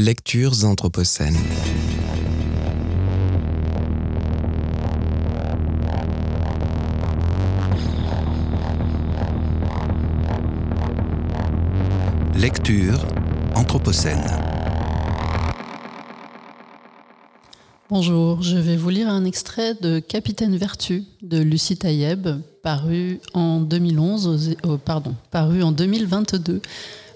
Lectures anthropocènes. Lecture anthropocène. Bonjour, je vais vous lire un extrait de Capitaine Vertu de Lucie Taïeb, paru en 2011, euh, pardon, paru en 2022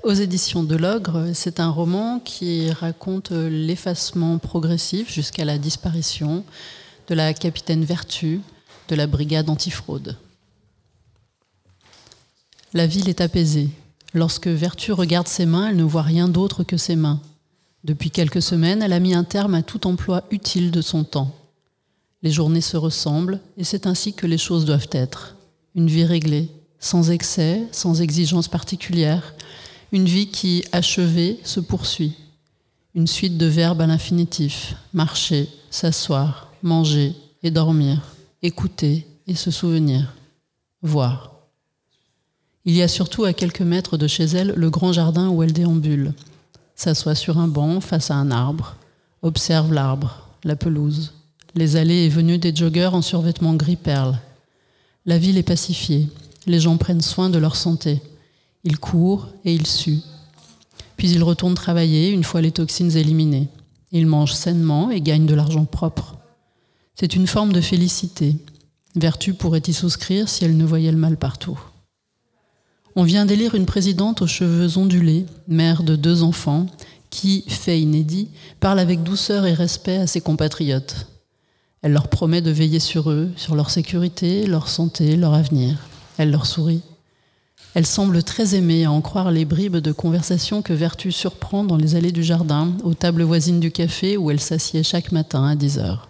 aux éditions de l'Ogre. C'est un roman qui raconte l'effacement progressif jusqu'à la disparition de la capitaine Vertu de la brigade antifraude. La ville est apaisée. Lorsque Vertu regarde ses mains, elle ne voit rien d'autre que ses mains. Depuis quelques semaines, elle a mis un terme à tout emploi utile de son temps. Les journées se ressemblent et c'est ainsi que les choses doivent être. Une vie réglée, sans excès, sans exigence particulière, une vie qui, achevée, se poursuit. Une suite de verbes à l'infinitif, marcher, s'asseoir, manger et dormir, écouter et se souvenir, voir. Il y a surtout à quelques mètres de chez elle le grand jardin où elle déambule, s'assoit sur un banc face à un arbre, observe l'arbre, la pelouse, les allées et venues des joggeurs en survêtement gris perle. La ville est pacifiée, les gens prennent soin de leur santé. Ils courent et ils suent. Puis ils retournent travailler une fois les toxines éliminées. Ils mangent sainement et gagnent de l'argent propre. C'est une forme de félicité. Vertu pourrait y souscrire si elle ne voyait le mal partout. On vient d'élire une présidente aux cheveux ondulés, mère de deux enfants, qui, fait inédit, parle avec douceur et respect à ses compatriotes. Elle leur promet de veiller sur eux, sur leur sécurité, leur santé, leur avenir. Elle leur sourit. Elle semble très aimée à en croire les bribes de conversation que Vertu surprend dans les allées du jardin, aux tables voisines du café où elle s'assied chaque matin à 10 heures.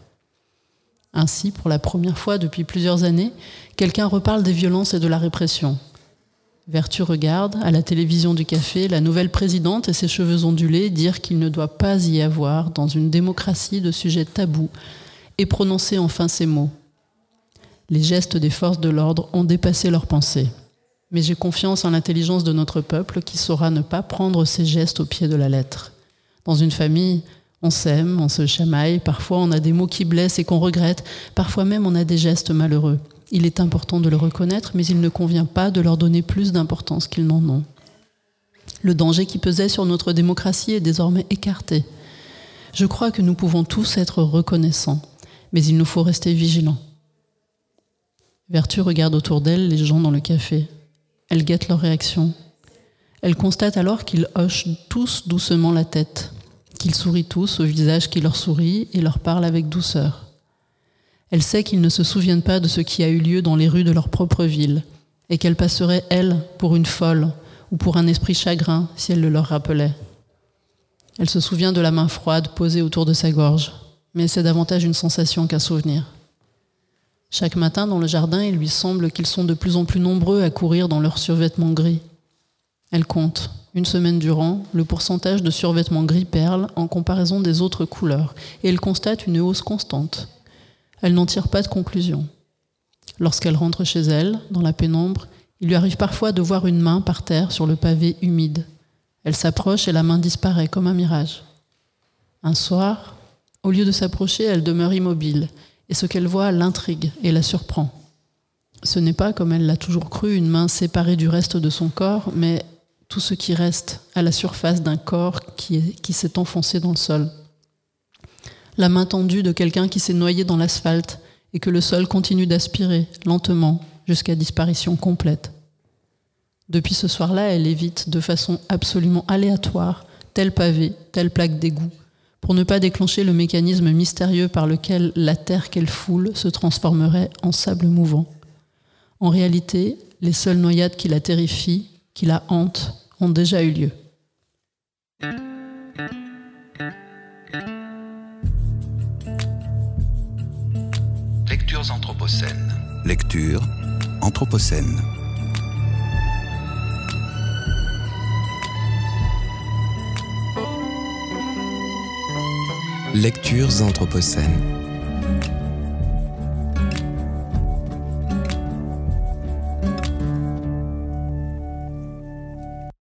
Ainsi, pour la première fois depuis plusieurs années, quelqu'un reparle des violences et de la répression. Vertu regarde, à la télévision du café, la nouvelle présidente et ses cheveux ondulés dire qu'il ne doit pas y avoir, dans une démocratie, de sujets tabous, et prononcer enfin ces mots. Les gestes des forces de l'ordre ont dépassé leurs pensées. Mais j'ai confiance en l'intelligence de notre peuple qui saura ne pas prendre ces gestes au pied de la lettre. Dans une famille, on s'aime, on se chamaille, parfois on a des mots qui blessent et qu'on regrette, parfois même on a des gestes malheureux. Il est important de le reconnaître, mais il ne convient pas de leur donner plus d'importance qu'ils n'en ont. Le danger qui pesait sur notre démocratie est désormais écarté. Je crois que nous pouvons tous être reconnaissants, mais il nous faut rester vigilants. Vertu regarde autour d'elle les gens dans le café. Elle guette leur réaction. Elle constate alors qu'ils hochent tous doucement la tête, qu'ils sourient tous au visage qui leur sourit et leur parle avec douceur. Elle sait qu'ils ne se souviennent pas de ce qui a eu lieu dans les rues de leur propre ville, et qu'elle passerait, elle, pour une folle ou pour un esprit chagrin si elle le leur rappelait. Elle se souvient de la main froide posée autour de sa gorge, mais c'est davantage une sensation qu'un souvenir. Chaque matin dans le jardin, il lui semble qu'ils sont de plus en plus nombreux à courir dans leurs survêtements gris. Elle compte, une semaine durant, le pourcentage de survêtements gris perle en comparaison des autres couleurs, et elle constate une hausse constante. Elle n'en tire pas de conclusion. Lorsqu'elle rentre chez elle, dans la pénombre, il lui arrive parfois de voir une main par terre sur le pavé humide. Elle s'approche et la main disparaît comme un mirage. Un soir, au lieu de s'approcher, elle demeure immobile, et ce qu'elle voit l'intrigue et la surprend. Ce n'est pas, comme elle l'a toujours cru, une main séparée du reste de son corps, mais tout ce qui reste à la surface d'un corps qui, s'est enfoncé dans le sol la main tendue de quelqu'un qui s'est noyé dans l'asphalte et que le sol continue d'aspirer lentement jusqu'à disparition complète. Depuis ce soir-là, elle évite de façon absolument aléatoire tel pavé, telle plaque d'égout, pour ne pas déclencher le mécanisme mystérieux par lequel la terre qu'elle foule se transformerait en sable mouvant. En réalité, les seules noyades qui la terrifient, qui la hantent, ont déjà eu lieu. anthropocènes. Lecture Anthropocène. Lectures anthropocènes.